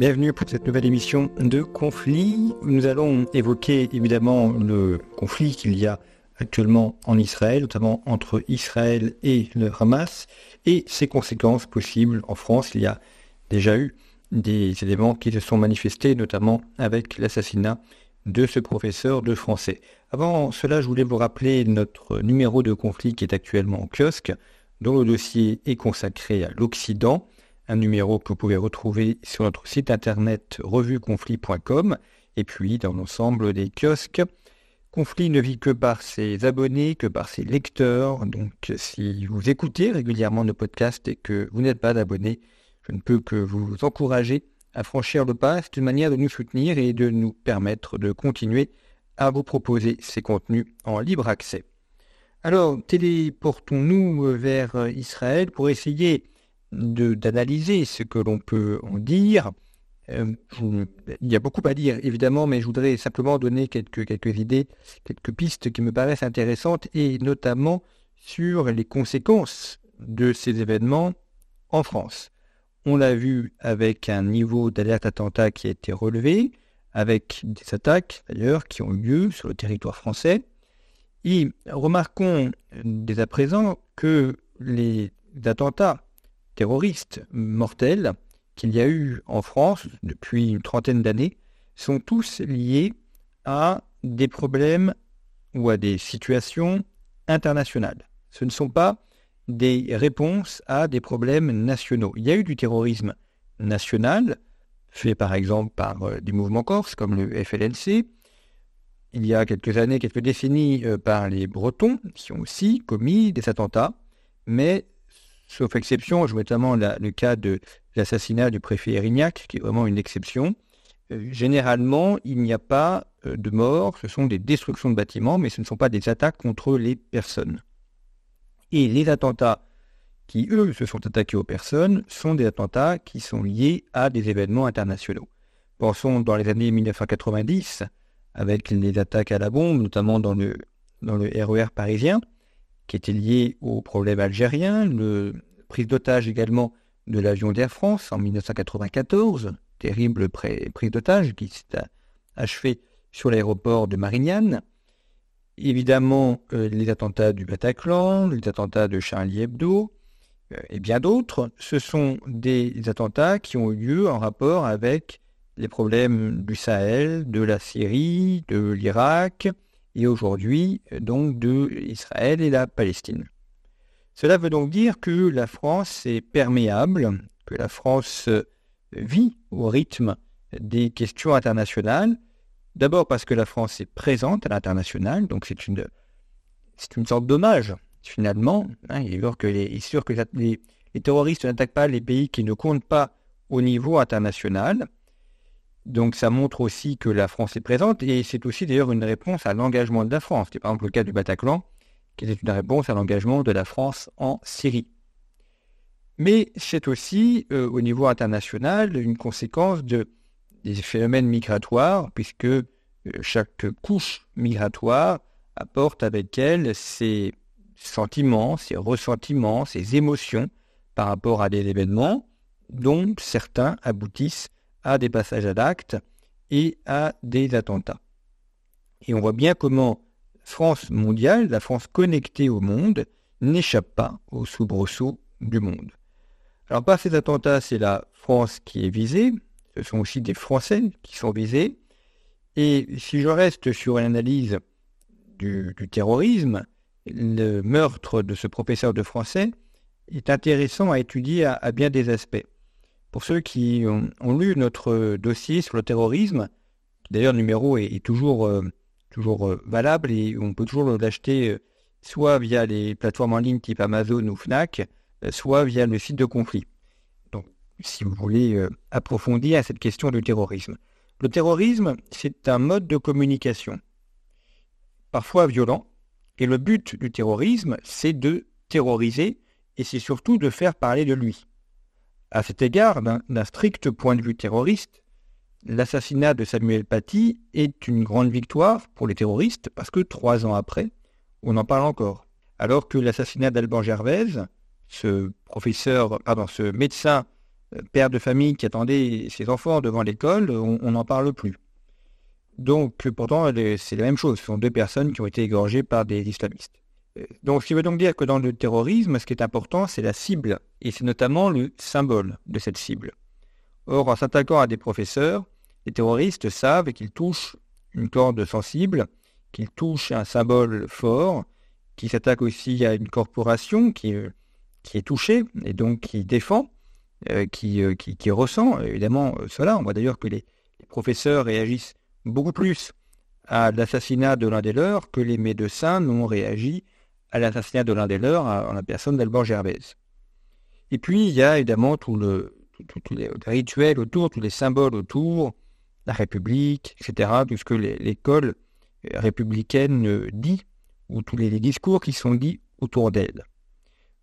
Bienvenue pour cette nouvelle émission de Conflit. Nous allons évoquer évidemment le conflit qu'il y a actuellement en Israël, notamment entre Israël et le Hamas, et ses conséquences possibles en France. Il y a déjà eu des éléments qui se sont manifestés, notamment avec l'assassinat de ce professeur de français. Avant cela, je voulais vous rappeler notre numéro de conflit qui est actuellement en kiosque, dont le dossier est consacré à l'Occident un numéro que vous pouvez retrouver sur notre site internet revueconflit.com et puis dans l'ensemble des kiosques. Conflit ne vit que par ses abonnés, que par ses lecteurs. Donc si vous écoutez régulièrement nos podcasts et que vous n'êtes pas d'abonné, je ne peux que vous encourager à franchir le pas. C'est une manière de nous soutenir et de nous permettre de continuer à vous proposer ces contenus en libre accès. Alors, téléportons-nous vers Israël pour essayer d'analyser ce que l'on peut en dire. Euh, il y a beaucoup à dire, évidemment, mais je voudrais simplement donner quelques, quelques idées, quelques pistes qui me paraissent intéressantes, et notamment sur les conséquences de ces événements en France. On l'a vu avec un niveau d'alerte attentat qui a été relevé, avec des attaques d'ailleurs qui ont eu lieu sur le territoire français. Et remarquons dès à présent que les attentats terroristes mortels qu'il y a eu en France depuis une trentaine d'années sont tous liés à des problèmes ou à des situations internationales. Ce ne sont pas des réponses à des problèmes nationaux. Il y a eu du terrorisme national, fait par exemple par euh, des mouvements corses comme le FLNC, il y a quelques années, quelques décennies, euh, par les Bretons, qui ont aussi commis des attentats, mais sauf exception, je notamment le cas de l'assassinat du préfet Erignac, qui est vraiment une exception. Euh, généralement, il n'y a pas euh, de morts, ce sont des destructions de bâtiments, mais ce ne sont pas des attaques contre les personnes. Et les attentats qui, eux, se sont attaqués aux personnes, sont des attentats qui sont liés à des événements internationaux. Pensons dans les années 1990, avec les attaques à la bombe, notamment dans le, dans le RER e parisien, qui était lié au problème algérien, le prise d'otage également de l'avion d'Air France en 1994, terrible prise d'otage qui s'est achevée sur l'aéroport de Marignane. Évidemment, euh, les attentats du Bataclan, les attentats de Charlie Hebdo euh, et bien d'autres, ce sont des attentats qui ont eu lieu en rapport avec les problèmes du Sahel, de la Syrie, de l'Irak, et aujourd'hui donc de Israël et la Palestine. Cela veut donc dire que la France est perméable, que la France vit au rythme des questions internationales, d'abord parce que la France est présente à l'international, donc c'est une, c'est une sorte d'hommage finalement. Hein, il, est sûr que les terroristes n'attaquent pas les pays qui ne comptent pas au niveau international, donc ça montre aussi que la France est présente et c'est aussi d'ailleurs une réponse à l'engagement de la France. C'est par exemple le cas du Bataclan, qui était une réponse à l'engagement de la France en Syrie. Mais c'est aussi euh, au niveau international une conséquence de, des phénomènes migratoires, puisque euh, chaque couche migratoire apporte avec elle ses sentiments, ses ressentiments, ses émotions par rapport à des événements dont certains aboutissent à des passages à l'acte et à des attentats. Et on voit bien comment France mondiale, la France connectée au monde, n'échappe pas aux soubresauts du monde. Alors par ces attentats, c'est la France qui est visée, ce sont aussi des Français qui sont visés, et si je reste sur une analyse du, terrorisme, le meurtre de ce professeur de français est intéressant à étudier à bien des aspects. Pour ceux qui ont, lu notre dossier sur le terrorisme, d'ailleurs le numéro est, toujours, euh, toujours euh, valable et on peut toujours l'acheter euh, soit via les plateformes en ligne type Amazon ou Fnac, soit via le site de conflit. Donc si vous voulez approfondir cette question du terrorisme. Le terrorisme, c'est un mode de communication, parfois violent, et le but du terrorisme, c'est de terroriser, et c'est surtout de faire parler de lui. À cet égard, d'un strict point de vue terroriste, l'assassinat de Samuel Paty est une grande victoire pour les terroristes, parce que trois ans après, on en parle encore. Alors que l'assassinat d'Alban Gervaise, ce médecin euh, père de famille qui attendait ses enfants devant l'école, on n'en parle plus. Donc pourtant, c'est la même chose. Ce sont deux personnes qui ont été égorgées par des islamistes. Donc, ce qui veut donc dire que dans le terrorisme, ce qui est important, c'est la cible, et c'est notamment le symbole de cette cible. Or, en s'attaquant à des professeurs, les terroristes savent qu'ils touchent une corde sensible, qu'ils touchent un symbole fort, qu'ils s'attaquent aussi à une corporation qui, euh, qui est touchée et donc qui défend, euh, euh, qui, qui, ressent évidemment cela. On voit d'ailleurs que les, professeurs réagissent beaucoup plus à l'assassinat de l'un des leurs que les médecins n'ont réagi à l'assassinat de l'un des leurs en la personne d'Albert Gervaise. Et puis, il y a évidemment tout le, les rituels autour, tous les symboles autour, la République, etc., tout ce que l'école républicaine dit, ou tous les discours qui sont dits autour d'elle.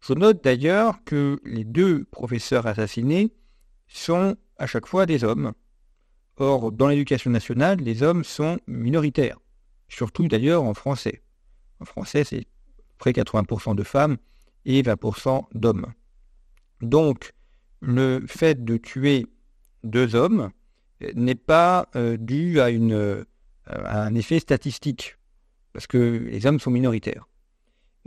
Je note d'ailleurs que les deux professeurs assassinés sont à chaque fois des hommes. Or, dans l'éducation nationale, les hommes sont minoritaires, surtout d'ailleurs en français. En français, c'est près 80% de femmes et 20% d'hommes. Donc, le fait de tuer deux hommes n'est pas euh, dû à, une, euh, à un effet statistique, parce que les hommes sont minoritaires.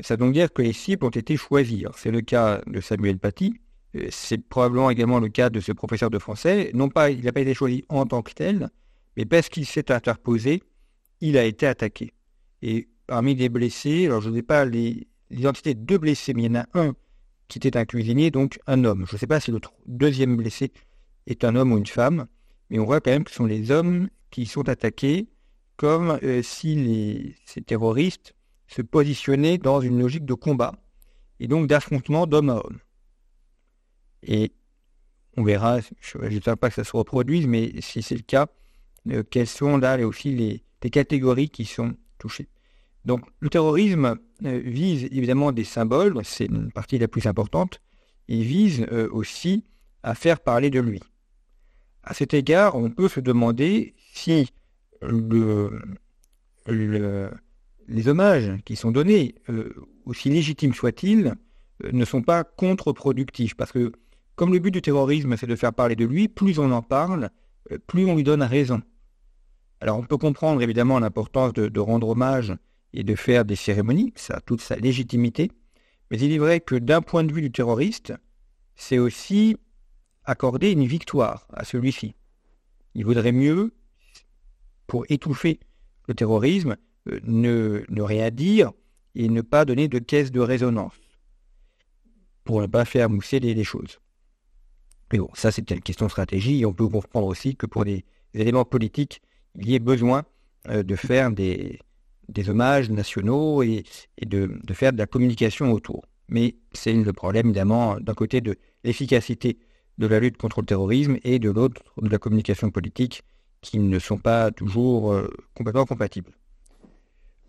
Ça veut donc dire que les cibles ont été choisies. C'est le cas de Samuel Paty. Euh, c'est probablement également le cas de ce professeur de français. Non pas, il n'a pas été choisi en tant que tel, mais parce qu'il s'est interposé, il a été attaqué. Et parmi les blessés, alors je ne sais pas l'identité de deux blessés, mais il y en a un qui était un cuisinier, donc un homme. Je ne sais pas si le deuxième blessé est un homme ou une femme, mais on voit quand même que ce sont les hommes qui sont attaqués, comme euh, si ces terroristes se positionner dans une logique de combat et donc d'affrontement d'homme à homme. Et on verra, je ne sais pas que ça se reproduise, mais si c'est le cas, euh, quelles sont là aussi les, catégories qui sont touchées. Donc le terrorisme euh, vise évidemment des symboles, c'est une partie la plus importante, il vise euh, aussi à faire parler de lui. À cet égard, on peut se demander si le, le les hommages qui sont donnés, euh, aussi légitimes soient-ils, ne sont pas contre-productifs. Parce que comme le but du terrorisme, c'est de faire parler de lui, plus on en parle, plus on lui donne raison. Alors on peut comprendre évidemment l'importance de, rendre hommage et de faire des cérémonies, ça a toute sa légitimité, mais il est vrai que d'un point de vue du terroriste, c'est aussi accorder une victoire à celui-ci. Il vaudrait mieux, pour étouffer le terrorisme, euh, ne, rien dire et ne pas donner de caisse de résonance pour ne pas faire mousser les, choses. Mais bon, ça c'est une question de stratégie et on peut comprendre aussi que pour des, éléments politiques, il y ait besoin euh, de faire des, des, hommages nationaux et, de, faire de la communication autour. Mais c'est le problème évidemment d'un côté de l'efficacité de la lutte contre le terrorisme et de l'autre de la communication politique qui ne sont pas toujours euh, complètement compatibles.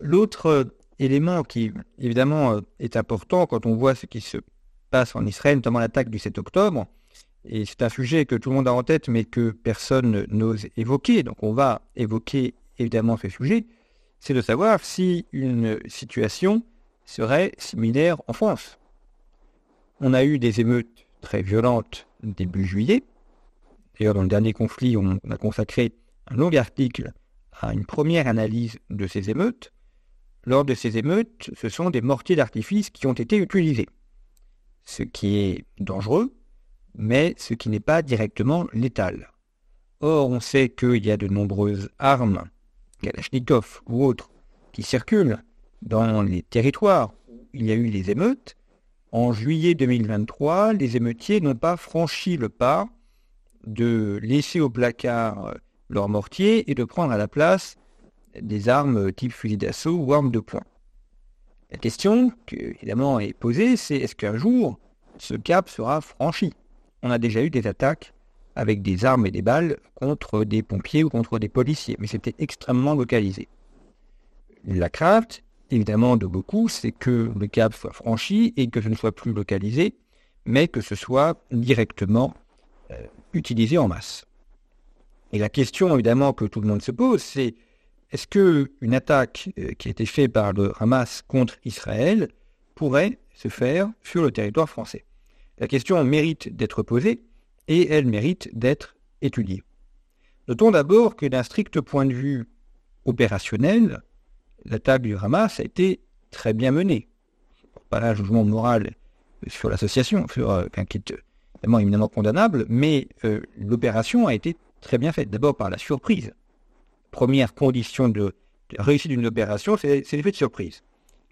L'autre euh, élément qui, évidemment, euh, est important quand on voit ce qui se passe en Israël, notamment l'attaque du 7 octobre, et c'est un sujet que tout le monde a en tête, mais que personne n'ose évoquer, donc on va évoquer évidemment ce sujet, c'est de savoir si une situation serait similaire en France. On a eu des émeutes très violentes début juillet. D'ailleurs, dans le dernier conflit, on a consacré un long article à une première analyse de ces émeutes. Lors de ces émeutes, ce sont des mortiers d'artifice qui ont été utilisés, ce qui est dangereux, mais ce qui n'est pas directement létal. Or, on sait qu'il y a de nombreuses armes, Kalachnikov ou autres, qui circulent dans les territoires où il y a eu les émeutes. En juillet 2023, les émeutiers n'ont pas franchi le pas de laisser au placard leurs mortiers et de prendre à la place des armes type fusil d'assaut ou armes de poing. La question qui évidemment est posée, c'est est-ce qu'un jour ce cap sera franchi? On a déjà eu des attaques avec des armes et des balles contre des pompiers ou contre des policiers, mais c'était extrêmement localisé. La crainte, évidemment, de beaucoup, c'est que le cap soit franchi et que ce ne soit plus localisé, mais que ce soit directement euh, utilisé en masse. Et la question, évidemment, que tout le monde se pose, c'est est-ce qu'une attaque euh, qui a été faite par le Hamas contre Israël pourrait se faire sur le territoire français? La question mérite d'être posée et elle mérite d'être étudiée. Notons d'abord que d'un strict point de vue opérationnel, l'attaque du Hamas a été très bien menée. Pas un jugement moral sur l'association, euh, qui est évidemment condamnable, mais euh, l'opération a été très bien faite. D'abord par la surprise. Première condition de, réussite d'une opération, c'est l'effet de surprise.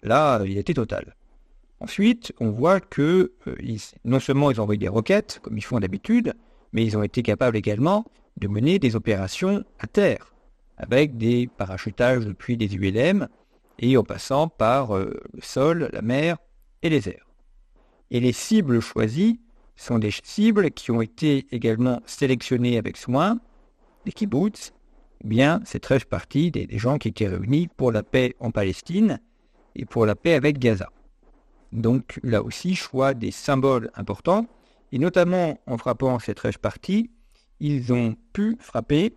Là, il était total. Ensuite, on voit que euh, non seulement ils ont envoyé des roquettes, comme ils font d'habitude, mais ils ont été capables également de mener des opérations à terre, avec des parachutages depuis des ULM, et en passant par euh, le sol, la mer et les airs. Et les cibles choisies sont des cibles qui ont été également sélectionnées avec soin, des kibbutz, eh bien, c'est très partie des, des gens qui étaient réunis pour la paix en Palestine et pour la paix avec Gaza. Donc là aussi, choix des symboles importants. Et notamment en frappant cette trèche partie, ils ont pu frapper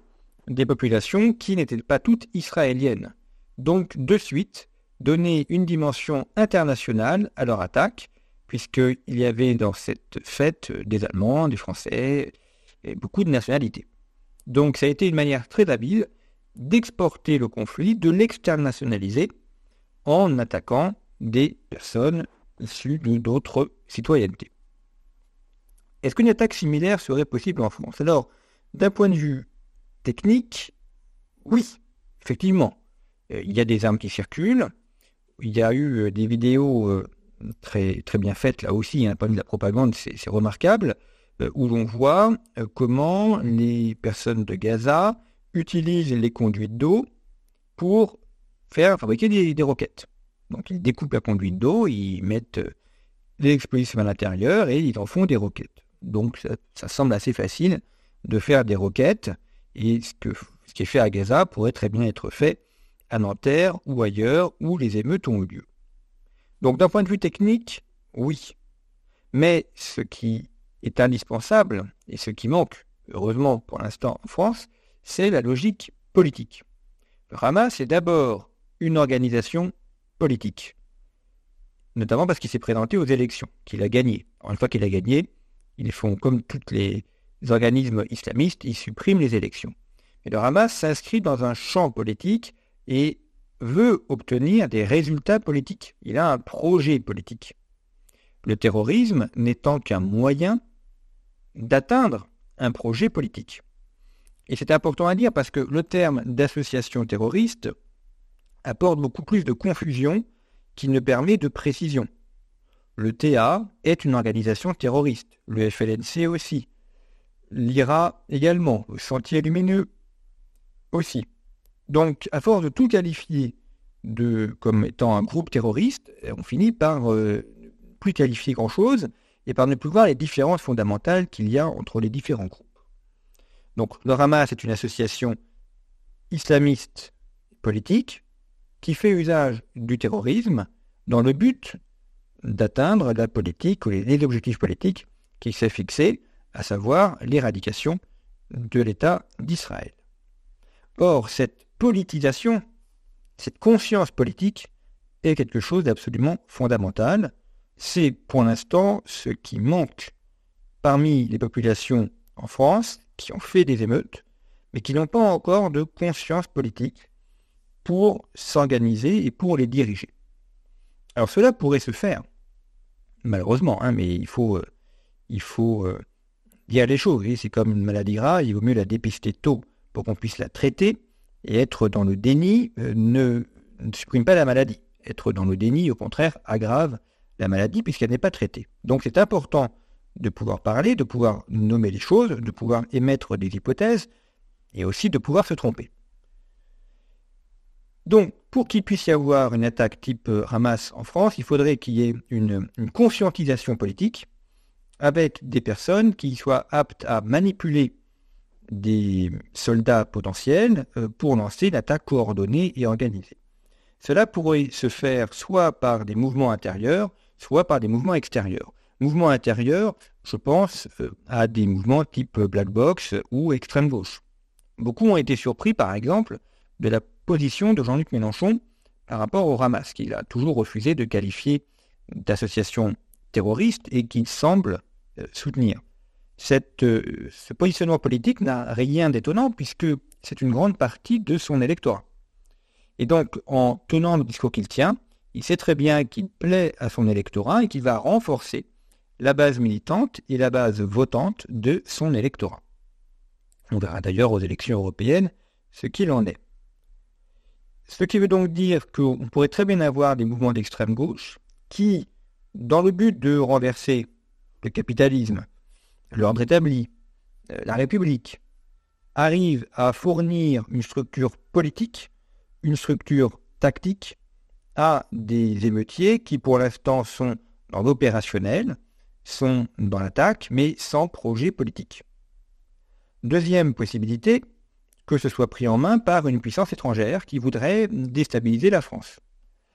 des populations qui n'étaient pas toutes israéliennes. Donc de suite, donner une dimension internationale à leur attaque, puisqu'il y avait dans cette fête des Allemands, des Français, et beaucoup de nationalités. Donc ça a été une manière très habile d'exporter le conflit, de l'externationaliser en attaquant des personnes issus d'autres citoyennetés. Est-ce qu'une attaque similaire serait possible en France? Alors, d'un point de vue technique, oui, effectivement. Euh, il y a des armes qui circulent. Il y a eu euh, des vidéos euh, très, très bien faites là aussi, hein, de la propagande, c'est remarquable, où l'on voit comment les personnes de Gaza utilisent les conduites d'eau pour faire fabriquer des roquettes. Donc ils découpent la conduite d'eau, ils mettent euh, des à l'intérieur et ils en font des roquettes. Donc ça, semble assez facile de faire des roquettes et ce qui est fait à Gaza pourrait très bien être fait à Nanterre ou ailleurs où les émeutes ont eu lieu. Donc d'un point de vue technique, oui. Mais ce qui est indispensable et ce qui manque, heureusement pour l'instant en France, c'est la logique politique. Le Hamas est d'abord une organisation politique. Notamment parce qu'il s'est présenté aux élections, qu'il a gagné. une fois qu'il a gagné, ils font comme tous les organismes islamistes, ils suppriment les élections. Mais le Hamas s'inscrit dans un champ politique et veut obtenir des résultats politiques. Il a un projet politique. Le terrorisme n'étant qu'un moyen d'atteindre un projet politique. Et c'est important à dire parce que le terme d'association terroriste apporte beaucoup plus de confusion qu'il ne permet de précision. Le TA est une organisation terroriste, le FLNC aussi, l'IRA également, le Sentier Lumineux aussi. Donc, à force de tout qualifier de, comme étant un groupe terroriste, on finit par ne euh, plus qualifier grand-chose et par ne plus voir les différences fondamentales qu'il y a entre les différents groupes. Donc, le Hamas est une association islamiste politique qui fait usage du terrorisme dans le but d'atteindre la politique ou les objectifs politiques qui s'est fixé, à savoir l'éradication de l'État d'Israël. Or, cette politisation, cette conscience politique est quelque chose d'absolument fondamental. C'est pour l'instant ce qui manque parmi les populations en France qui ont fait des émeutes, mais qui n'ont pas encore de conscience politique pour s'organiser et pour les diriger. Alors cela pourrait se faire, malheureusement, hein, mais il faut, euh, euh, dire les choses. C'est comme une maladie grave, il vaut mieux la dépister tôt pour qu'on puisse la traiter, et être dans le déni euh, ne, supprime pas la maladie. Être dans le déni, au contraire, aggrave la maladie puisqu'elle n'est pas traitée. Donc c'est important de pouvoir parler, de pouvoir nommer les choses, de pouvoir émettre des hypothèses, et aussi de pouvoir se tromper. Donc, pour qu'il puisse y avoir une attaque type euh, Hamas en France, il faudrait qu'il y ait une, conscientisation politique, avec des personnes qui soient aptes à manipuler des soldats potentiels euh, pour lancer une attaque coordonnée et organisée. Cela pourrait se faire soit par des mouvements intérieurs, soit par des mouvements extérieurs. Mouvements intérieurs, je pense euh, à des mouvements type Black Box ou extrême gauche. Beaucoup ont été surpris, par exemple, de la position de Jean-Luc Mélenchon par rapport au Hamas, qu'il a toujours refusé de qualifier d'association terroriste et qu'il semble euh, soutenir. Cette, euh, ce positionnement politique n'a rien d'étonnant puisque c'est une grande partie de son électorat. Et donc, en tenant le discours qu'il tient, il sait très bien qu'il plaît à son électorat et qu'il va renforcer la base militante et la base votante de son électorat. On verra d'ailleurs aux élections européennes ce qu'il en est. Ce qui veut donc dire qu'on pourrait très bien avoir des mouvements d'extrême gauche qui, dans le but de renverser le capitalisme, l'ordre établi, euh, la République, arrivent à fournir une structure politique, une structure tactique à des émeutiers qui pour l'instant sont dans l'opérationnel, sont dans l'attaque, mais sans projet politique. Deuxième possibilité, que ce soit pris en main par une puissance étrangère qui voudrait déstabiliser la France.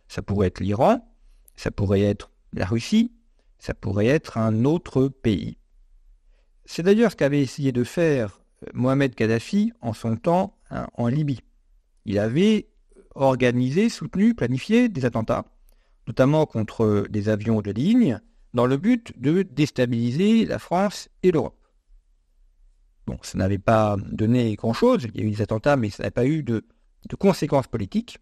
Ça pourrait être l'Iran, ça pourrait être la Russie, ça pourrait être un autre pays. C'est d'ailleurs ce qu'avait essayé de faire euh, Mohamed Kadhafi en son temps hein, en Libye. Il avait organisé, soutenu, planifié des attentats, notamment contre des avions de ligne, dans le but de déstabiliser la France et l'Europe. Bon, ça n'avait pas donné grand-chose, il y a eu des attentats, mais ça n'a pas eu de, conséquences politiques.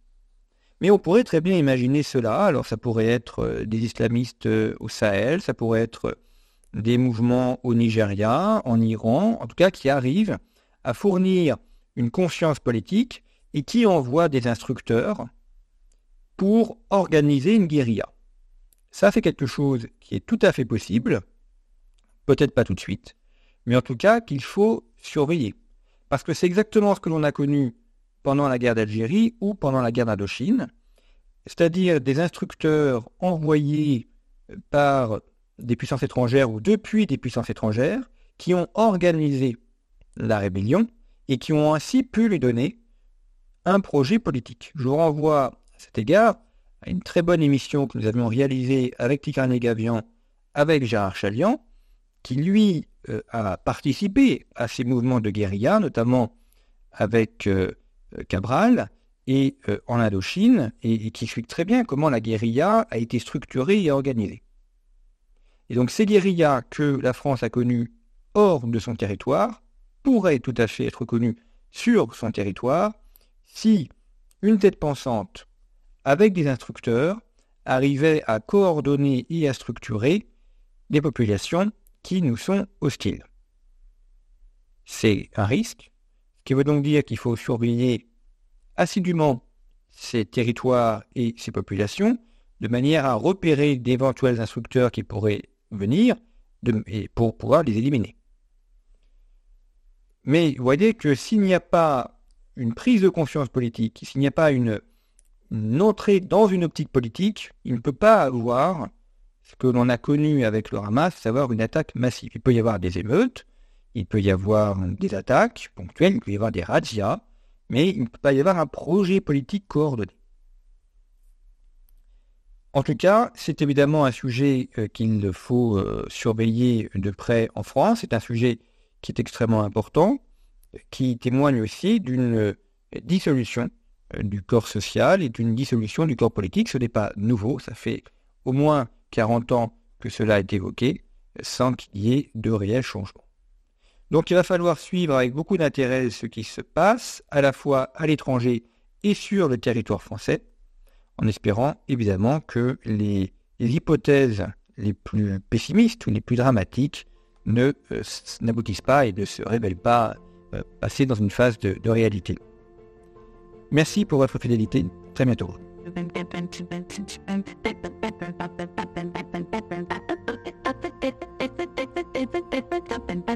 Mais on pourrait très bien imaginer cela. Alors ça pourrait être euh, des islamistes euh, au Sahel, ça pourrait être euh, des mouvements au Nigeria, en Iran, en tout cas qui arrivent à fournir une conscience politique et qui envoient des instructeurs pour organiser une guérilla. Ça, c'est quelque chose qui est tout à fait possible, peut-être pas tout de suite, mais en tout cas qu'il faut surveiller. Parce que c'est exactement ce que l'on a connu pendant la guerre d'Algérie ou pendant la guerre d'Indochine, c'est-à-dire des instructeurs envoyés par des puissances étrangères ou depuis des puissances étrangères qui ont organisé la rébellion et qui ont ainsi pu lui donner un projet politique. Je vous renvoie à cet égard à une très bonne émission que nous avions réalisée avec Tigran Gavian, avec Gérard Chalian, qui lui euh, a participé à ces mouvements de guérilla, notamment avec euh, Cabral et euh, en Indochine, et, qui explique très bien comment la guérilla a été structurée et organisée. Et donc ces guérillas que la France a connues hors de son territoire pourraient tout à fait être connues sur son territoire si une tête pensante avec des instructeurs arrivait à coordonner et à structurer des populations qui nous sont hostiles. C'est un risque, ce qui veut donc dire qu'il faut surveiller assidûment ces territoires et ces populations, de manière à repérer d'éventuels instructeurs qui pourraient venir et pour pouvoir les éliminer. Mais vous voyez que s'il n'y a pas une prise de conscience politique, s'il n'y a pas une, une, entrée dans une optique politique, il ne peut pas avoir ce que l'on a connu avec le Hamas, savoir une attaque massive. Il peut y avoir des émeutes, il peut y avoir des attaques ponctuelles, il peut y avoir des razzias, mais il ne peut pas y avoir un projet politique coordonné. En tout cas, c'est évidemment un sujet euh, qu'il faut euh, surveiller de près en France. C'est un sujet qui est extrêmement important, qui témoigne aussi d'une euh, dissolution du corps social et d'une dissolution du corps politique. Ce n'est pas nouveau, ça fait au moins 40 ans que cela est évoqué, sans qu'il y ait de réels changements. Donc il va falloir suivre avec beaucoup d'intérêt ce qui se passe, à la fois à l'étranger et sur le territoire français, en espérant évidemment que les, hypothèses les plus pessimistes ou les plus dramatiques ne euh, n'aboutissent pas et ne se révèlent pas euh, passer dans une phase de réalité. Merci pour votre fidélité. Très bientôt.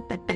and